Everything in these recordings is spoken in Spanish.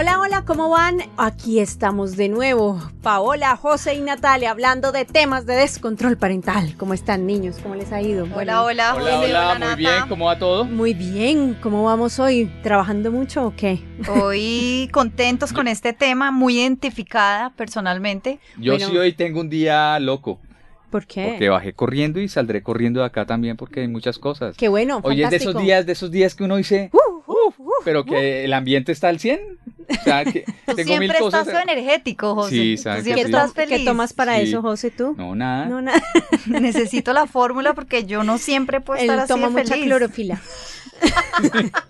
Hola, hola, ¿cómo van? Aquí estamos de nuevo. Paola, José y Natalia hablando de temas de descontrol parental. ¿Cómo están, niños? ¿Cómo les ha ido? Hola, hola, Hola, José, hola, muy Nata. bien, ¿cómo va todo? Muy bien. ¿Cómo vamos hoy? ¿Trabajando mucho o qué? Hoy contentos con este tema, muy identificada personalmente. Yo Bueno. sí hoy tengo un día loco, ¿Por qué? porque bajé corriendo y saldré corriendo de acá también porque hay muchas cosas. Qué bueno, Hoy es de esos días, de esos días que uno dice, Uh, uh, uh, pero que el ambiente está al 100. O sea, que Tú tengo mil siempre cosas. estás energético, José. Sí, Tú sabes que siempre ¿Qué, sí. estás to- qué feliz. tomas para Sí. eso, José, tú? No, nada. No, nada. Necesito la fórmula porque yo no siempre puedo Él estar así toma de mucha feliz. clorofila.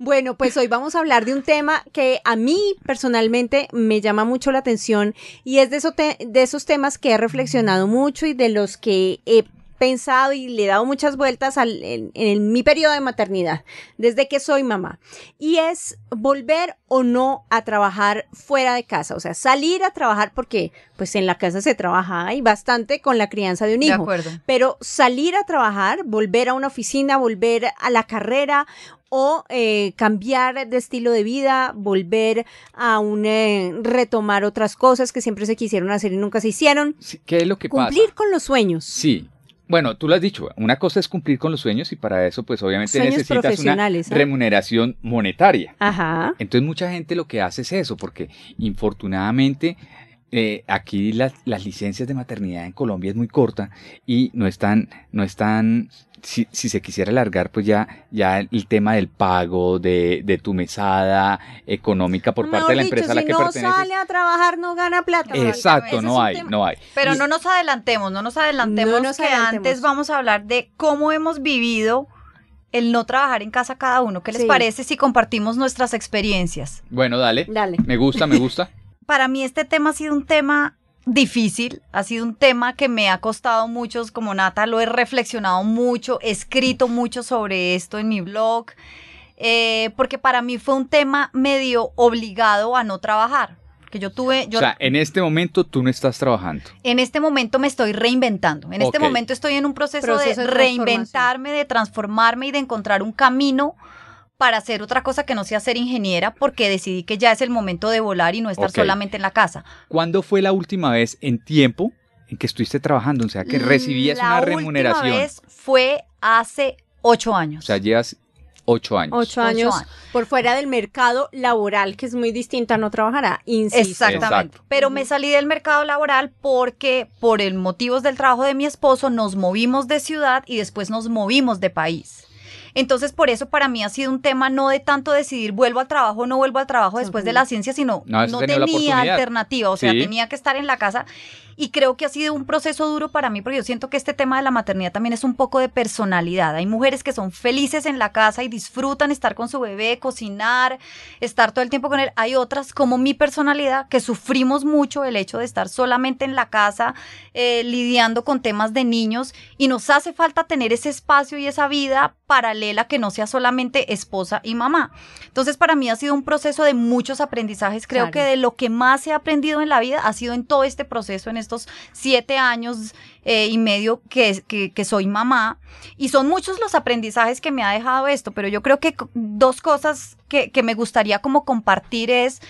Bueno, pues hoy vamos a hablar de un tema que a mí personalmente me llama mucho la atención y es de, eso te- de esos temas que he reflexionado mucho y de los que he pensado y le he dado muchas vueltas al- en, en mi periodo de maternidad, desde que soy mamá. Y es volver o no a trabajar fuera de casa, o sea, salir a trabajar porque pues en la casa se trabaja y bastante con la crianza de un De hijo. acuerdo. Pero salir a trabajar, volver a una oficina, volver a la carrera o eh, cambiar de estilo de vida, volver a un eh, retomar otras cosas que siempre se quisieron hacer y nunca se hicieron, ¿Qué es lo que cumplir pasa? con los sueños. Sí. Bueno, tú lo has dicho, una cosa es cumplir con los sueños y para eso pues obviamente Sueños necesitas una ¿eh? remuneración monetaria. Ajá. Entonces mucha gente lo que hace es eso, porque infortunadamente eh, aquí las, las licencias de maternidad en Colombia es muy corta y no están, no están, si, si se quisiera alargar, pues ya, ya el tema del pago, de, de tu mesada económica por parte de la dicho, empresa a la si que no perteneces. sale a trabajar no gana plata. Exacto, no hay, no hay. Pero Y- no nos adelantemos, no nos adelantemos No nos que adelantemos. antes vamos a hablar de cómo hemos vivido el no trabajar en casa cada uno. ¿Qué les Sí. parece si compartimos nuestras experiencias? Bueno, dale. Dale. Me gusta, me gusta. para mí este tema ha sido un tema difícil, ha sido un tema que me ha costado mucho, como Nata, lo he reflexionado mucho, he escrito mucho sobre esto en mi blog, eh, porque para mí fue un tema medio obligado a no trabajar. Que yo tuve, yo o sea, en este momento tú no estás trabajando. en este momento me estoy reinventando. En este momento estoy en un proceso, Proceso de de reinventarme, de transformarme y de encontrar un camino para hacer otra cosa que no sea ser ingeniera, porque decidí que ya es el momento de volar y no estar solamente en la casa. ¿Cuándo fue la última vez en tiempo en que estuviste trabajando? O sea, que recibías la una última remuneración. vez fue hace ocho años. O sea, llevas ocho años. Ocho, Ocho años, años. por fuera del mercado laboral, que es muy distinto a no trabajar. Insisto. Exactamente. Exacto. Pero me salí del mercado laboral porque por el motivos del trabajo de mi esposo nos movimos de ciudad y después nos movimos de país. Entonces, por eso para mí ha sido un tema no de tanto decidir vuelvo al trabajo o no vuelvo al trabajo después de la ciencia, sino No, tenía alternativa, o sea, Sí. tenía que estar en la casa. Y creo que ha sido un proceso duro para mí porque yo siento que este tema de la maternidad también es un poco de personalidad. Hay mujeres que son felices en la casa y disfrutan estar con su bebé, cocinar, estar todo el tiempo con él. Hay otras como mi personalidad que sufrimos mucho el hecho de estar solamente en la casa eh, lidiando con temas de niños y nos hace falta tener ese espacio y esa vida paralela que no sea solamente esposa y mamá. Entonces para mí ha sido un proceso de muchos aprendizajes. Creo Claro. que de lo que más he aprendido en la vida ha sido en todo este proceso, en estos siete años eh, y medio que, que, soy mamá. Y son muchos los aprendizajes que me ha dejado esto, pero yo creo que dos cosas que, que me gustaría como compartir es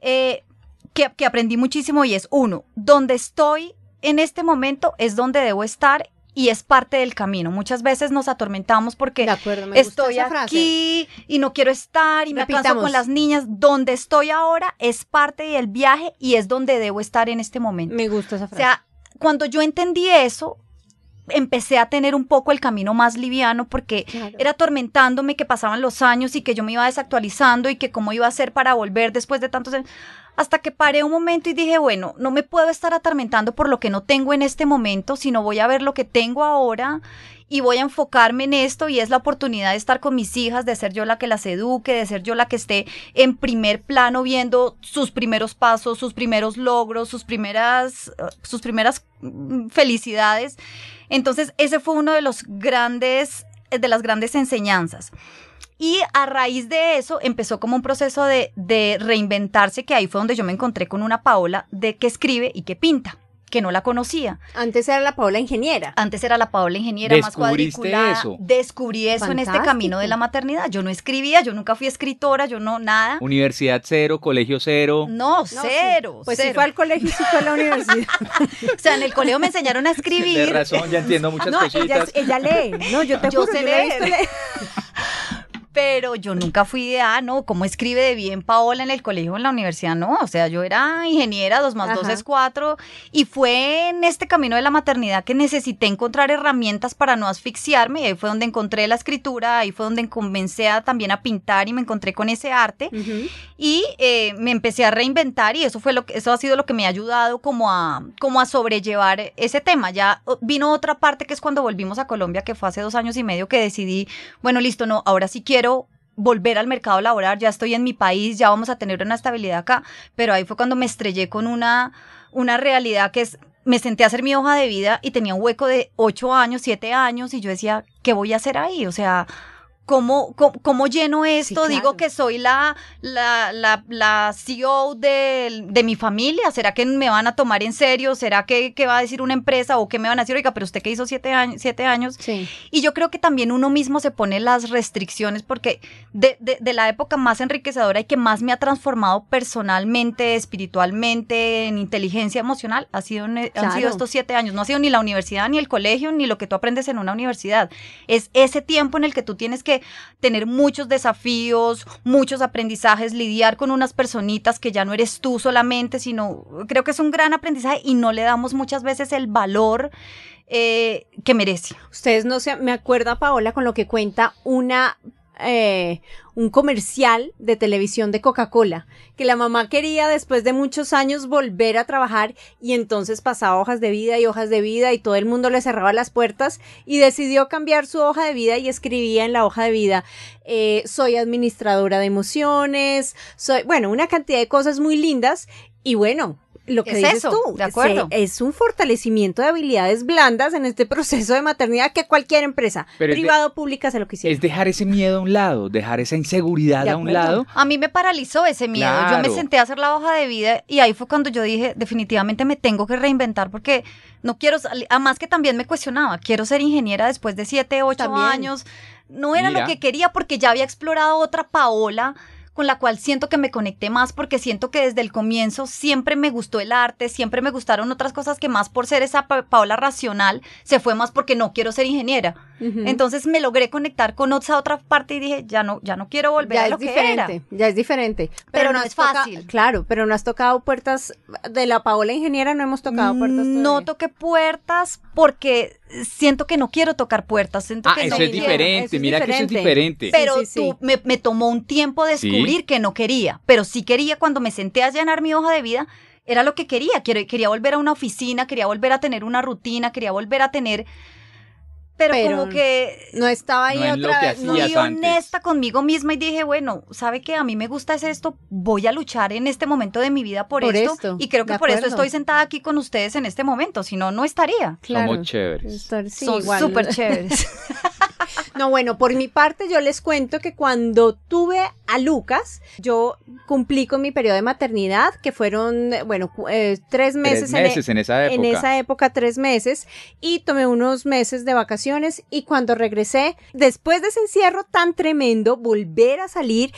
eh, que, que aprendí muchísimo y es uno, donde estoy en este momento es donde debo estar y es parte del camino. Muchas veces nos atormentamos porque acuerdo, estoy aquí y no quiero estar y me canso con las niñas. Donde estoy ahora es parte del viaje y es donde debo estar en este momento. Me gusta esa O frase. sea, cuando yo entendí eso, empecé a tener un poco el camino más liviano porque Claro. era atormentándome que pasaban los años y que yo me iba desactualizando y que cómo iba a hacer para volver después de tantos años. Hasta que paré un momento y dije, bueno, no me puedo estar atormentando por lo que no tengo en este momento, sino voy a ver lo que tengo ahora y voy a enfocarme en esto y es la oportunidad de estar con mis hijas, de ser yo la que las eduque, de ser yo la que esté en primer plano viendo sus primeros pasos, sus primeros logros, sus primeras, sus primeras mm, felicidades. Entonces, ese fue uno de los grandes, de las grandes enseñanzas. Y a raíz de eso empezó como un proceso de, de reinventarse, que ahí fue donde yo me encontré con una Paola de que escribe y que pinta, que no la conocía. Antes era la Paola ingeniera. Antes era la Paola ingeniera más ¿Descubriste cuadriculada. eso? Descubrí eso en este camino de la maternidad. Yo no escribía, yo nunca fui escritora, yo no nada. Universidad cero, colegio cero. No, No, sí. cero. Pues sí cero. fue al colegio y sí fue a la universidad. O sea, en el colegio me enseñaron a De escribir. razón, ya entiendo muchas no, ella, cositas. ella lee. No, yo te Yo juro, sé yo leer. Pero yo nunca fui de, ah, no, ¿cómo escribe de bien Paola en el colegio o en la universidad? No, o sea, yo era ingeniera, dos más dos es cuatro, y fue en este camino de la maternidad que necesité encontrar herramientas para no asfixiarme, y ahí fue donde encontré la escritura, ahí fue donde comencé a, también a pintar y me encontré con ese arte, y eh, me empecé a reinventar y eso fue lo que, eso ha sido lo que me ha ayudado como a, como a sobrellevar ese tema. Ya oh, vino otra parte que es cuando volvimos a Colombia, que fue hace dos años y medio que decidí, bueno, listo, no, ahora sí quiero volver al mercado laboral, ya estoy en mi país, ya vamos a tener una estabilidad acá, pero ahí fue cuando me estrellé con una, una realidad que es, me senté a hacer mi hoja de vida y tenía un hueco de ocho años, siete años y yo decía, ¿qué voy a hacer ahí? O sea, ¿Cómo, cómo, cómo lleno esto? claro. Digo que soy la, la, la, la CEO de, de mi familia. ¿Será que me van a tomar en serio? ¿Será que, que va a decir una empresa o que me van a decir, oiga, pero usted que hizo siete años, siete años? Sí. Y yo creo que también uno mismo se pone las restricciones porque de, de- de la época más enriquecedora y que más me ha transformado personalmente, espiritualmente, en inteligencia emocional, ha sido, en- han Claro. sido estos siete años. No ha sido ni la universidad, ni el colegio, ni lo que tú aprendes en una universidad. Es ese tiempo en el que tú tienes que tener muchos desafíos, muchos aprendizajes, lidiar con unas personitas que ya no eres tú solamente, sino creo que es un gran aprendizaje y no le damos muchas veces el valor eh, que merece. Ustedes no se, me acuerda Paola con lo que cuenta una eh, un comercial de televisión de Coca-Cola, que la mamá quería después de muchos años volver a trabajar y entonces pasaba hojas de vida y hojas de vida y todo el mundo le cerraba las puertas y decidió cambiar su hoja de vida y escribía en la hoja de vida, eh, soy administradora de emociones, soy, bueno, una cantidad de cosas muy lindas y bueno. Lo que Es dices eso, tú, de acuerdo. se- es un fortalecimiento de habilidades blandas en este proceso de maternidad que cualquier empresa, Pero privada o pública, se lo quisiera. Es dejar ese miedo a un lado, dejar esa inseguridad De a un lado. A mí me paralizó ese miedo. Yo me senté a hacer la hoja de vida y ahí fue cuando yo dije, definitivamente me tengo que reinventar porque no quiero, además que también me cuestionaba, quiero ser ingeniera después de siete, ocho También. años. No era Mira. lo que quería porque ya había explorado otra Paola con la cual siento que me conecté más porque siento que desde el comienzo siempre me gustó el arte, siempre me gustaron otras cosas que más por ser esa Pa- Paola racional se fue más porque no quiero ser ingeniera. Entonces me logré conectar con esa otra parte y dije, ya no, ya no quiero volver ya a es lo que diferente, era. ya es diferente. Pero no es toca- fácil. claro, pero no has tocado puertas de la Paola ingeniera, no hemos tocado puertas. No todavía. toqué puertas porque siento que no quiero tocar puertas. Siento Ah, que eso no es quiero. diferente. eso es Mira que eso es diferente. Pero Sí, sí, tú, sí. Me, me tomó un tiempo descubrir Sí. que no quería, pero sí quería cuando me senté a llenar mi hoja de vida, era lo que quería. Quiero- quería volver a una oficina, quería volver a tener una rutina, quería volver a tener... Pero, Pero como que No estaba ahí No otra vez. fui antes. honesta conmigo misma y dije, bueno, ¿sabe que A mí me gusta es esto, voy a luchar en este momento de mi vida por, Por esto, esto, y creo que por eso estoy sentada aquí con ustedes en este momento, si no, no estaría. Claro. Somos chéveres. Sí, Son súper chéveres. No, bueno, por mi parte yo les cuento que cuando tuve a Lucas, yo cumplí con mi periodo de maternidad, que fueron, bueno, eh, tres meses, Tres meses en esa época. en esa época tres meses y tomé unos meses de vacaciones y cuando regresé, después de ese encierro tan tremendo, volver a salir.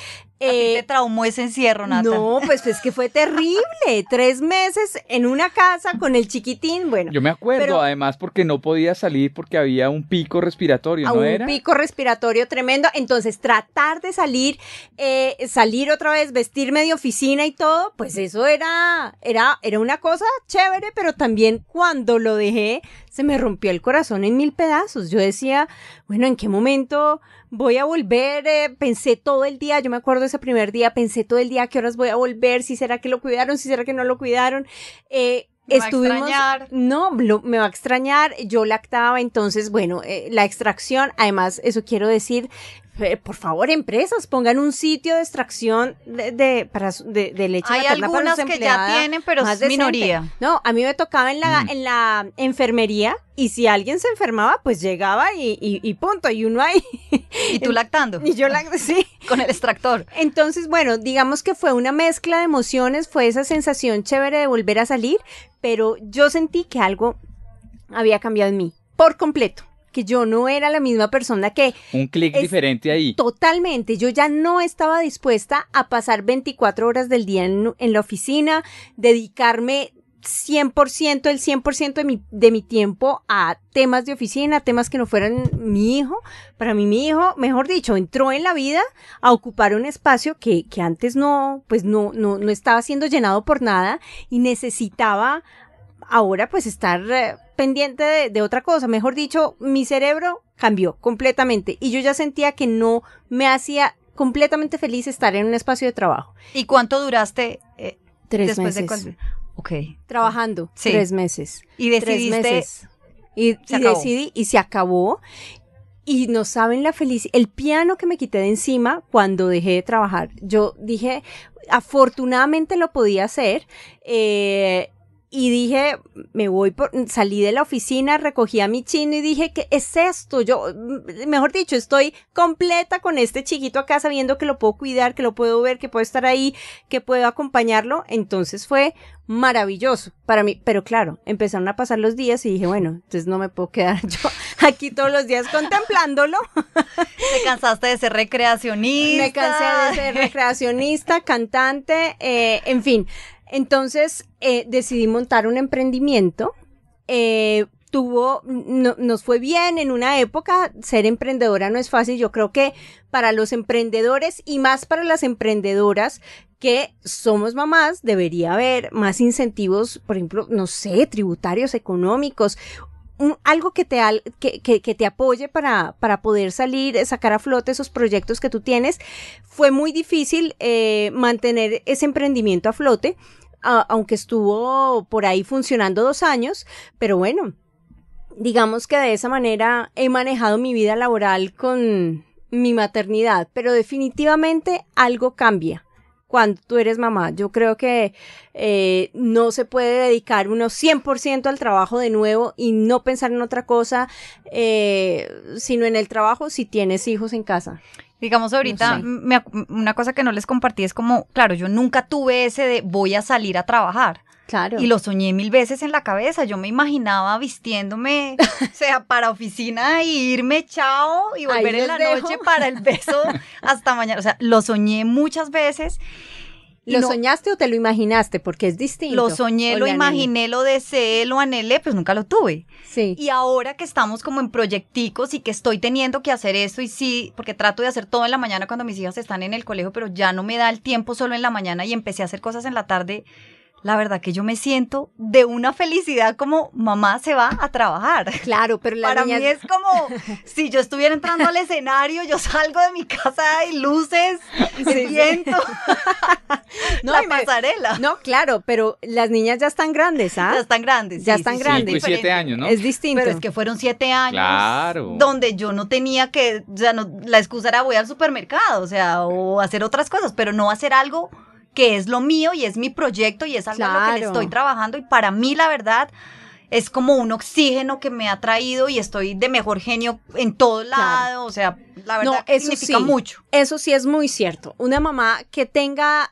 A ti eh, te traumó ese encierro, Nata. no, pues es que fue terrible. Tres meses en una casa con el chiquitín. Bueno, Yo me acuerdo, Pero- además, porque no podía salir porque había un pico respiratorio, ¿no un era? pico respiratorio tremendo. Entonces, tratar de salir, eh, salir otra vez, vestirme de oficina y todo, pues eso era, era, era una cosa chévere, pero también cuando lo dejé, se me rompió el corazón en mil pedazos. Yo decía, bueno, ¿en qué momento voy a volver? Eh, pensé todo el día, yo me acuerdo ese primer día, pensé todo el día qué horas voy a volver, si será que lo cuidaron, si será que no lo cuidaron. Eh, Me estuvimos, no, lo- me va a extrañar, yo lactaba, entonces, bueno, eh, la extracción, además, eso quiero decir, eh, por favor, empresas, pongan un sitio de extracción de, de, para, de, de leche Hay materna para algunas que ya tienen, pero es decente. minoría. No, a mí me tocaba en la, Mm. en la enfermería y si alguien se enfermaba, pues llegaba y, y, y punto, y uno ahí, Y tú lactando y yo la, sí. con el extractor. Entonces, bueno, digamos que fue una mezcla de emociones, fue esa sensación chévere de volver a salir, pero yo sentí que algo había cambiado en mí, por completo, que yo no era la misma persona que Un clic diferente ahí. totalmente, yo ya no estaba dispuesta a pasar 24 horas del día en, en la oficina, dedicarme 100%, el 100% de mi, de mi tiempo a temas de oficina, temas que no fueran mi hijo. Para mí mi hijo, mejor dicho, entró en la vida a ocupar un espacio que, que antes no, pues no, no, no estaba siendo llenado por nada y necesitaba ahora pues estar eh, pendiente de, de otra cosa. Mejor dicho, mi cerebro cambió completamente y yo ya sentía que no me hacía completamente feliz estar en un espacio de trabajo. ¿Y cuánto duraste eh, Tres después meses. de Ok. Trabajando. Sí. Tres meses. Y Tres decidiste meses. Y, y decidí y se acabó. Y no saben la felicidad. El piano que me quité de encima cuando dejé de trabajar. Yo dije, afortunadamente lo podía hacer. eh, y dije, me voy por, salí de la oficina, recogí a mi chino y dije, ¿qué es esto? Yo, mm, mejor dicho, estoy completa con este chiquito acá sabiendo que lo puedo cuidar, que lo puedo ver, que puedo estar ahí, que puedo acompañarlo. Entonces fue maravilloso para mí. Pero claro, empezaron a pasar los días y dije, bueno, entonces no me puedo quedar yo aquí todos los días contemplándolo. te cansaste de ser recreacionista. Me cansé de ser recreacionista, cantante, eh, en fin. Entonces eh, decidí montar un emprendimiento. Eh, tuvo, no- nos fue bien en una época. Ser emprendedora no es fácil. Yo creo que para los emprendedores y más para las emprendedoras que somos mamás, debería haber más incentivos, por ejemplo, no sé, tributarios, económicos, algo que te, que, que- te apoye para, para poder salir, sacar a flote esos proyectos que tú tienes. Fue muy difícil eh, mantener ese emprendimiento a flote, aunque estuvo por ahí funcionando dos años, pero bueno, digamos que de esa manera he manejado mi vida laboral con mi maternidad, pero definitivamente algo cambia cuando tú eres mamá. Yo creo que eh, no se puede dedicar uno 100% al trabajo de nuevo y no pensar en otra cosa, eh, sino en el trabajo si tienes hijos en casa. Digamos ahorita, No sé. me una cosa que no les compartí es como, claro, yo nunca tuve ese de voy a salir a trabajar. Claro. Y lo soñé mil veces en la cabeza. Yo me imaginaba vistiéndome, o sea, para oficina y irme chao y volver en la dejo. noche para el beso hasta mañana. O sea, lo soñé muchas veces. ¿Lo no- soñaste o te lo imaginaste? Porque es distinto. Lo soñé, lo imaginé, lo deseé, lo anhelé, pues nunca lo tuve. Sí. Y ahora que estamos como en proyecticos y que estoy teniendo que hacer esto y sí, porque trato de hacer todo en la mañana cuando mis hijas están en el colegio, pero ya no me da el tiempo solo en la mañana y empecé a hacer cosas en la tarde. La verdad que yo me siento de una felicidad como mamá se va a trabajar. Claro, pero las Para niñas... mí es como si yo estuviera entrando al escenario, yo salgo de mi casa y luces, el viento, No, la me- pasarela. No, claro, pero las niñas ya están grandes, ¿ah? Ya están grandes. Ya sí, están sí, sí, grandes. Cinco y siete años, ¿no? Es distinto. Pero es que fueron siete años. Claro. Donde yo no tenía que, o sea, no, la excusa era voy al supermercado, o sea, o hacer otras cosas, pero no hacer algo que es lo mío y es mi proyecto y es algo a lo que le estoy trabajando. Y para mí, la verdad, es como un oxígeno que me ha traído y estoy de mejor genio en todo lado. O sea, la verdad, No, eso significa sí. mucho. Eso sí es muy cierto. Una mamá que tenga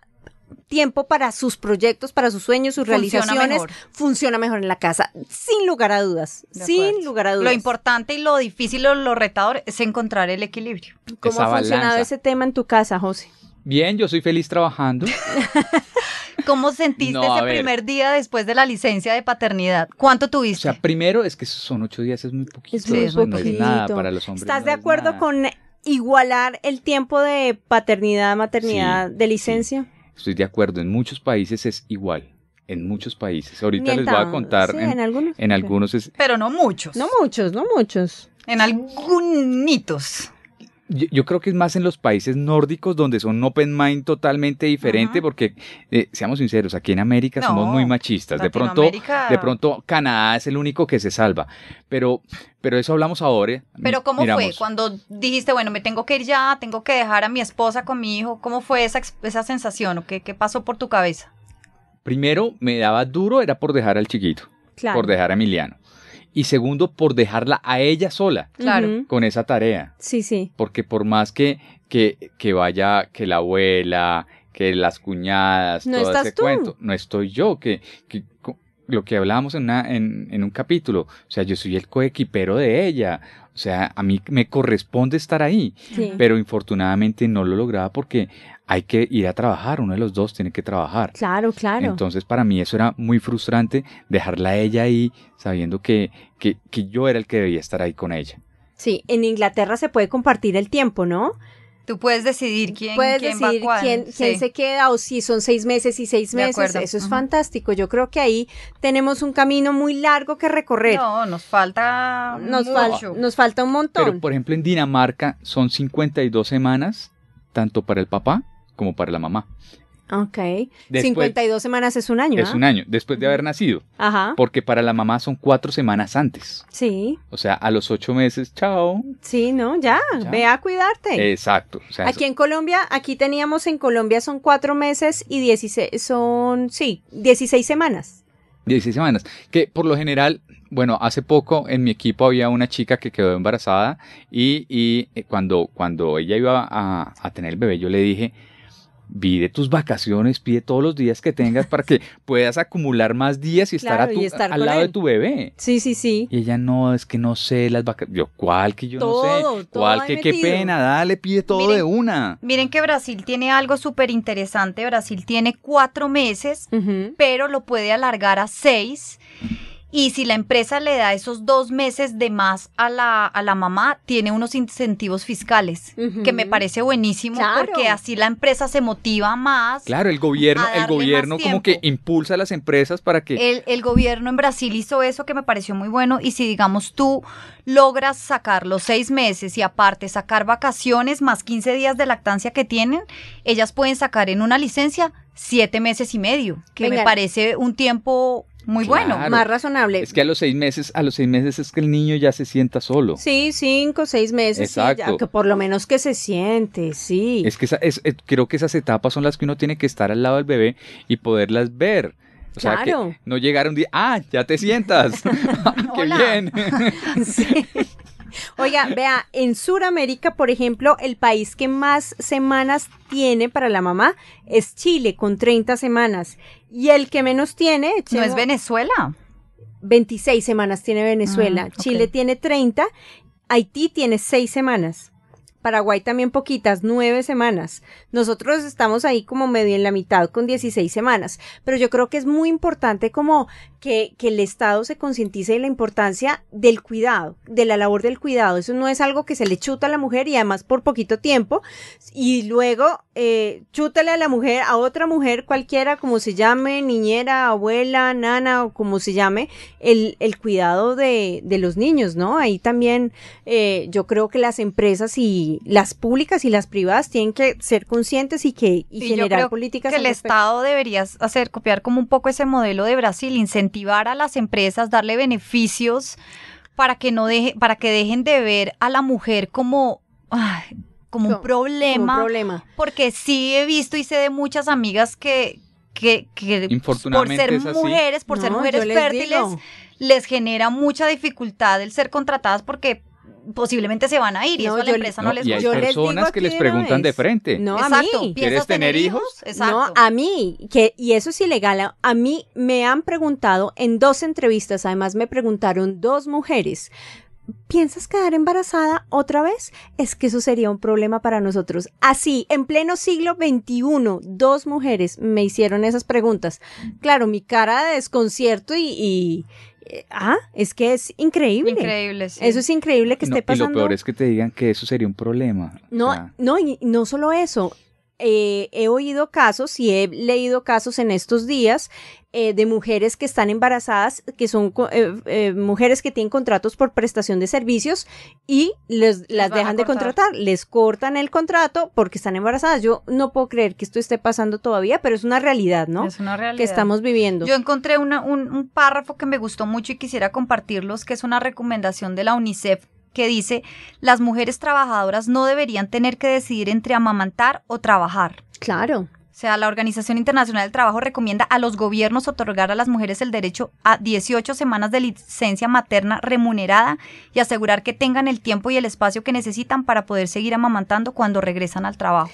tiempo para sus proyectos, para sus sueños, sus Funciona realizaciones, mejor. funciona mejor en la casa, sin lugar a dudas, De sin acuerdo. lugar a dudas. Lo importante y lo difícil o lo retador es encontrar el equilibrio. ¿Cómo Esa ha funcionado balanza. ese tema en tu casa, José? Bien, yo soy feliz trabajando. ¿Cómo sentiste No, ese ver. primer día después de la licencia de paternidad? ¿Cuánto O tuviste? sea, primero es que son ocho días, es muy poquito. Es muy eso no es poquito. nada para los hombres. ¿Estás no de es acuerdo nada. con igualar el tiempo de paternidad, maternidad, Sí, de licencia? Estoy de acuerdo, en muchos países es igual. en muchos países. Ahorita les voy a contar sí, en, en algunos. en algunos es- Pero no muchos. No muchos, no muchos. En algunitos. Yo, yo creo que es más en los países nórdicos donde son open mind totalmente diferente, porque eh, seamos sinceros, aquí en América somos muy machistas. De pronto, de pronto Canadá es el único que se salva. Pero, pero eso hablamos ahora. Pero ¿cómo fue? Cuando dijiste, bueno, me tengo que ir ya, tengo que dejar a mi esposa con mi hijo, ¿cómo fue esa, esa sensación o qué, qué pasó por tu cabeza? Primero, me daba duro era por dejar al chiquito, Claro. por dejar a Emiliano. Y segundo, por dejarla a ella sola Claro. Con esa tarea. Sí, sí. Porque por más que, que, que vaya, que la abuela, que las cuñadas, No todo estás ese tú. cuento, no estoy yo, que, lo que hablábamos en, una, en, en un capítulo, o sea, yo soy el coequipero de ella, o sea, a mí me corresponde estar ahí, sí. pero infortunadamente no lo lograba porque hay que ir a trabajar, uno de los dos tiene que trabajar. Claro, claro. Entonces para mí eso era muy frustrante, dejarla a ella ahí sabiendo que, que, que yo era el que debía estar ahí con ella. Sí, en Inglaterra se puede compartir el tiempo, ¿no? Tú puedes decidir quién, Puedes quién decidir va quién, quién Sí. se queda o si son seis meses y seis De meses. acuerdo. Eso es fantástico. Yo creo que ahí tenemos un camino muy largo que recorrer. No, nos falta nos, fal- mucho. nos falta un montón. Pero por ejemplo en Dinamarca son 52 semanas, tanto para el papá como para la mamá. Ok. Después- 52 semanas es un año. Es ¿ah? un año después de haber nacido, Ajá. porque para la mamá son cuatro semanas antes. Sí, O sea, a los ocho meses, chao. sí, no, ya, Ya. ve a cuidarte. Exacto. O sea, Aquí en Colombia, aquí teníamos en Colombia son cuatro meses y 16, son, sí, 16 semanas. 16 semanas. Que por lo general, bueno, hace poco en mi equipo había una chica que quedó embarazada y, y, eh, cuando, cuando ella iba a, a tener el bebé, yo le dije, pide tus vacaciones, pide todos los días que tengas para que puedas acumular más días y estar, Claro, a tu- y estar al lado de tu bebé. Sí, sí, sí. Y ella no, es que no sé las vacaciones. Yo, ¿cuál que yo Todo, no sé? ¿Cuál que qué pena? Dale, pide todo Miren, de una. Miren que Brasil tiene algo súper interesante. Brasil tiene cuatro meses, pero lo puede alargar a seis. Y si la empresa le da esos dos meses de más a la, a la mamá, tiene unos incentivos fiscales, que me parece buenísimo Claro. porque así la empresa se motiva más. Claro, el gobierno, el gobierno como que impulsa a las empresas para que El, el gobierno en Brasil hizo eso que me pareció muy bueno y si digamos tú logras sacar los seis meses y aparte sacar vacaciones más 15 días de lactancia que tienen, ellas pueden sacar en una licencia siete meses y medio, que me parece un tiempo muy bueno. Más razonable. Es que a los seis meses, a los seis meses es que el niño ya se sienta solo. Sí, cinco, seis meses. sí, ya, Exacto. que por lo menos que se siente, sí. Es que esa- es- creo que esas etapas son las que uno tiene que estar al lado del bebé y poderlas ver. O sea, Claro. que no llegar un día, ah, ya te sientas. ¡Qué Hola. bien! Sí. Oiga, vea, en Sudamérica, por ejemplo, el país que más semanas tiene para la mamá es Chile, con 30 semanas. Y el que menos tiene, ¿No es Venezuela? 26 semanas tiene Venezuela. Ah. Chile tiene 30. Haití tiene 6 semanas. Paraguay también poquitas, 9 semanas. Nosotros estamos ahí como medio en la mitad con 16 semanas. Pero yo creo que es muy importante como que, que el Estado se concientice de la importancia del cuidado, de la labor del cuidado. Eso no es algo que se le chuta a la mujer y además por poquito tiempo. Y luego eh, chútale a la mujer, a otra mujer cualquiera, como se llame, niñera, abuela, nana o como se llame, el, el cuidado de, de los niños, ¿no? Ahí también eh, yo creo que las empresas y las públicas y las privadas tienen que ser conscientes y que y Sí, yo generar creo políticas que el respecto. Estado debería hacer, copiar como un poco ese modelo de Brasil, incentivar a las empresas, darle beneficios para que no deje, para que dejen de ver a la mujer como, ay, como un problema. Como un problema. Porque sí he visto y sé de muchas amigas que, que, que por ser mujeres, por ser mujeres les fértiles, digo. les genera mucha dificultad el ser contratadas porque posiblemente se van a ir y No, eso a la yo- empresa no, No, les y hay gusta. Yo les digo personas que les preguntan de frente. No, a Exacto. mí. ¿Piensas ¿Quieres tener hijos? Exacto. No, a mí, que, y eso es ilegal. A- A mí me han preguntado en dos entrevistas, además me preguntaron dos mujeres. ¿Piensas quedar embarazada otra vez? Es que eso sería un problema para nosotros. Así, en pleno siglo XXI, dos mujeres me hicieron esas preguntas. Claro, mi cara de desconcierto y... y- ah, es que es increíble. Increíble, sí. Eso es increíble que No, esté y lo pasando. peor es que te digan que eso sería un problema. O No, sea, no, y no solo eso. Eh, he oído casos y he leído casos en estos días eh, de mujeres que están embarazadas, que son eh, eh, mujeres que tienen contratos por prestación de servicios y les, las dejan de contratar, les cortan el contrato porque están embarazadas. Yo no puedo creer que esto esté pasando todavía, pero es una realidad, ¿no? Es una realidad. Que estamos viviendo. Yo encontré una- un, un párrafo que me gustó mucho y quisiera compartirlos, que es una recomendación de la UNICEF que dice, las mujeres trabajadoras no deberían tener que decidir entre amamantar o trabajar. Claro. O sea, la Organización Internacional del Trabajo recomienda a los gobiernos otorgar a las mujeres el derecho a 18 semanas de licencia materna remunerada y asegurar que tengan el tiempo y el espacio que necesitan para poder seguir amamantando cuando regresan al trabajo.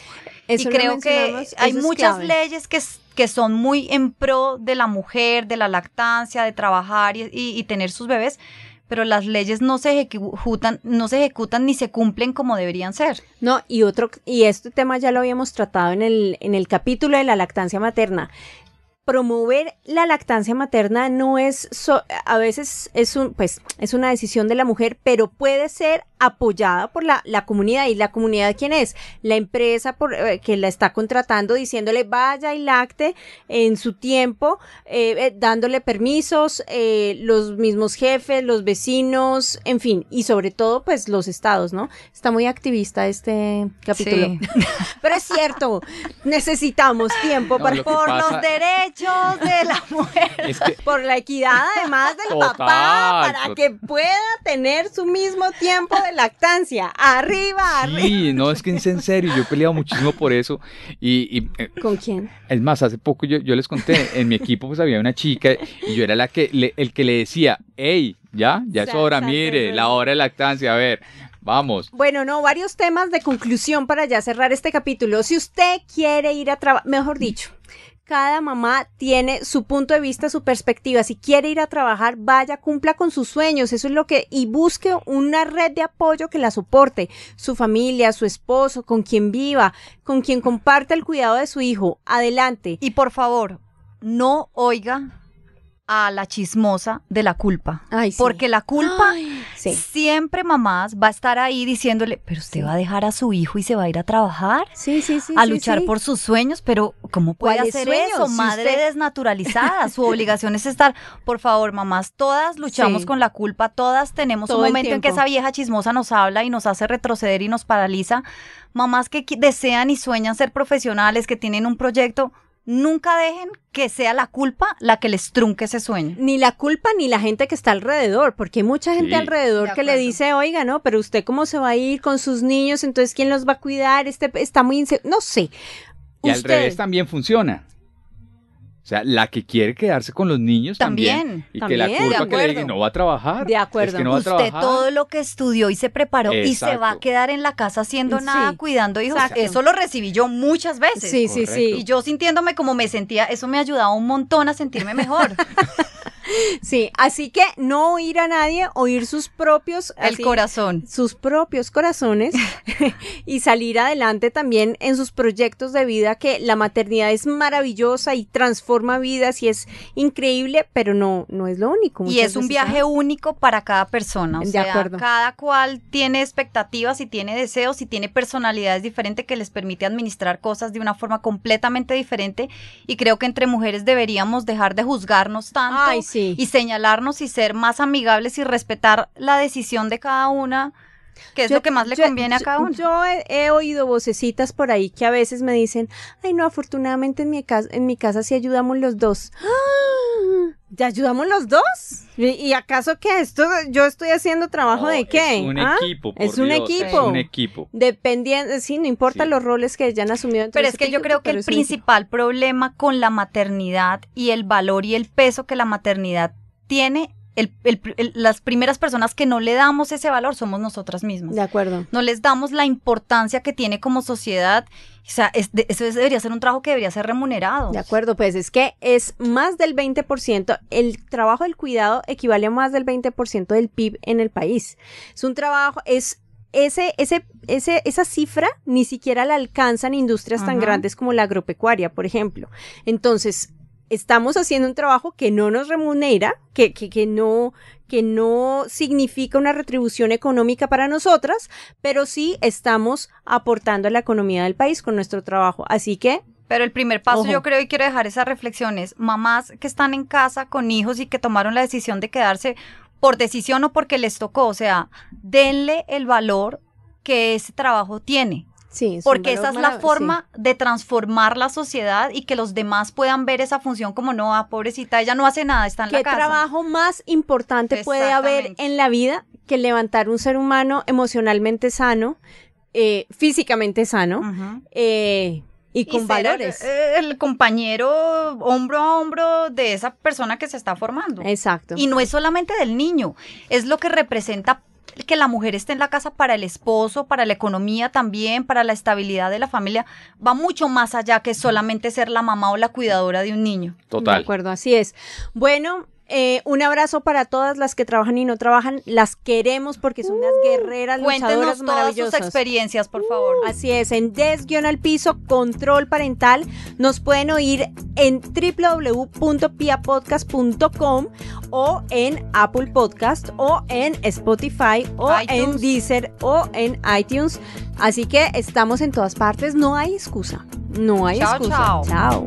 Eso y creo que hay muchas clave. leyes que, que son muy en pro de la mujer, de la lactancia, de trabajar y, y- y tener sus bebés, pero las leyes no se ejecutan, no se ejecutan ni se cumplen como deberían ser. No, y otro, y este tema ya lo habíamos tratado en el, en el capítulo de la lactancia materna. Promover la lactancia materna no es, so- a veces es un, pues, es una decisión de la mujer, pero puede ser apoyada por la, la comunidad. ¿Y la comunidad quién es? La empresa por, eh, que la está contratando diciéndole vaya y lacte en su tiempo, eh, eh, dándole permisos, eh, los mismos jefes, los vecinos, en fin, y sobre todo pues los estados, ¿no? Está muy activista este capítulo. Sí. Pero es cierto, necesitamos tiempo No, para lo que Por pasa- los derechos de la mujer. Es que por la equidad además del Total, papá para total. que pueda tener su mismo tiempo de lactancia. Arriba, arriba. Sí, no, es que es en serio, yo he peleado muchísimo por eso y, y, eh, ¿Con quién? es más, hace poco yo, yo les conté, en mi equipo pues había una chica y yo era la que le- el que le decía, hey, ya, ya es hora, mire, la hora de lactancia, a ver, vamos. Bueno, no, varios temas de conclusión para ya cerrar este capítulo. Si usted quiere ir a trabajar, mejor dicho, cada mamá tiene su punto de vista, su perspectiva. Si quiere ir a trabajar, vaya, cumpla con sus sueños. Eso es lo que, y busque una red de apoyo que la soporte. Su familia, su esposo, con quien viva, con quien comparte el cuidado de su hijo. Adelante. Y por favor, no oiga a la chismosa de la culpa. Ay, sí. Porque la culpa Sí. siempre mamás va a estar ahí diciéndole, pero usted va a dejar a su hijo y se va a ir a trabajar. Sí, sí, sí. a luchar por sus sueños, pero ¿cómo puede ¿Cuáles hacer sueños? eso? Si Madre usted- desnaturalizada. Su obligación es estar, por favor, mamás, todas luchamos con la culpa, todas tenemos Todo un momento en que esa vieja chismosa nos habla y nos hace retroceder y nos paraliza. Mamás que desean y sueñan ser profesionales, que tienen un proyecto, nunca dejen que sea la culpa la que les trunque ese sueño. Ni la culpa ni la gente que está alrededor, porque hay mucha gente Sí. alrededor De que le dice, oiga, no, pero usted cómo se va a ir con sus niños, entonces quién los va a cuidar, este está muy inse- no sé. Y al Usted- revés también funciona. O sea, la que quiere quedarse con los niños también. También, y que la culpa que le diga no va a trabajar. De acuerdo. Es que no va a Usted trabajar. todo lo que estudió y se preparó y se va a quedar en la casa haciendo Sí. nada, cuidando hijos. Exacto. Eso lo recibí yo muchas veces. Sí, sí, sí. Y yo sintiéndome como me sentía, eso me ayudaba un montón a sentirme mejor. Sí, así que no oír a nadie, oír sus propios El así, corazón. sus propios corazones y salir adelante también en sus proyectos de vida que la maternidad es maravillosa y transforma vidas y es increíble, pero no no es lo único. Y es un viaje único para cada persona. O De sea, acuerdo. cada cual tiene expectativas y tiene deseos y tiene personalidades diferentes que les permite administrar cosas de una forma completamente diferente. Y creo que entre mujeres deberíamos dejar de juzgarnos tanto Ay, sí. Y señalarnos y ser más amigables y respetar la decisión de cada una, que es Yo- lo que más le yo- conviene a cada uno. Yo he, he oído vocecitas por ahí que a veces me dicen, ay no, afortunadamente en mi casa, en mi casa sí ayudamos los dos. ¡Ah! ¿Ya ayudamos los dos? ¿Y, y acaso qué? Esto, yo estoy haciendo trabajo No, de qué? Es un ¿Ah? equipo. por Es un Dios, equipo. Es un equipo. Dependiendo, sí, no importa Sí. los roles que hayan asumido. Pero es que yo creo que el principal problema con la maternidad y el valor y el peso que la maternidad tiene, el- el- el- las primeras personas que no le damos ese valor somos nosotras mismas. De acuerdo. No les damos la importancia que tiene como sociedad. O sea, es de- eso es- debería ser un trabajo que debería ser remunerado. De acuerdo, pues es que es más del 20%, el trabajo del cuidado equivale a más del 20% del PIB en el país. Es un trabajo, es ese, ese, ese, esa cifra ni siquiera la alcanzan industrias tan grandes como la agropecuaria, por ejemplo. Entonces, estamos haciendo un trabajo que no nos remunera, que, que, que no que no significa una retribución económica para nosotras, pero sí estamos aportando a la economía del país con nuestro trabajo. Así que Pero el primer paso Ojo. yo creo y quiero dejar esa reflexión es mamás que están en casa con hijos y que tomaron la decisión de quedarse por decisión o porque les tocó, o sea, denle el valor que ese trabajo tiene, sí, es un porque esa es la forma de transformar la sociedad y que los demás puedan ver esa función como no, ah, pobrecita, ella no hace nada, está en ¿Qué la casa. trabajo más importante puede haber en la vida que levantar un ser humano emocionalmente sano, eh, físicamente sano eh, y con valores? El, el compañero hombro a hombro de esa persona que se está formando. Exacto. Y no es solamente del niño, es lo que representa que la mujer esté en la casa para el esposo, para la economía también, para la estabilidad de la familia, va mucho más allá que solamente ser la mamá o la cuidadora de un niño. De Total. acuerdo, así es. Bueno, eh, un abrazo para todas las que trabajan y no trabajan. Las queremos porque son unas guerreras Cuéntenos luchadoras todas sus maravillosas. experiencias, por favor. Así es, en Des al piso, control parental. Nos pueden oír en www.piapodcast.com o en Apple Podcast o en Spotify o en. Deezer o en iTunes. Así que estamos en todas partes, no hay excusa. No hay Chao, excusa. chao. Chao.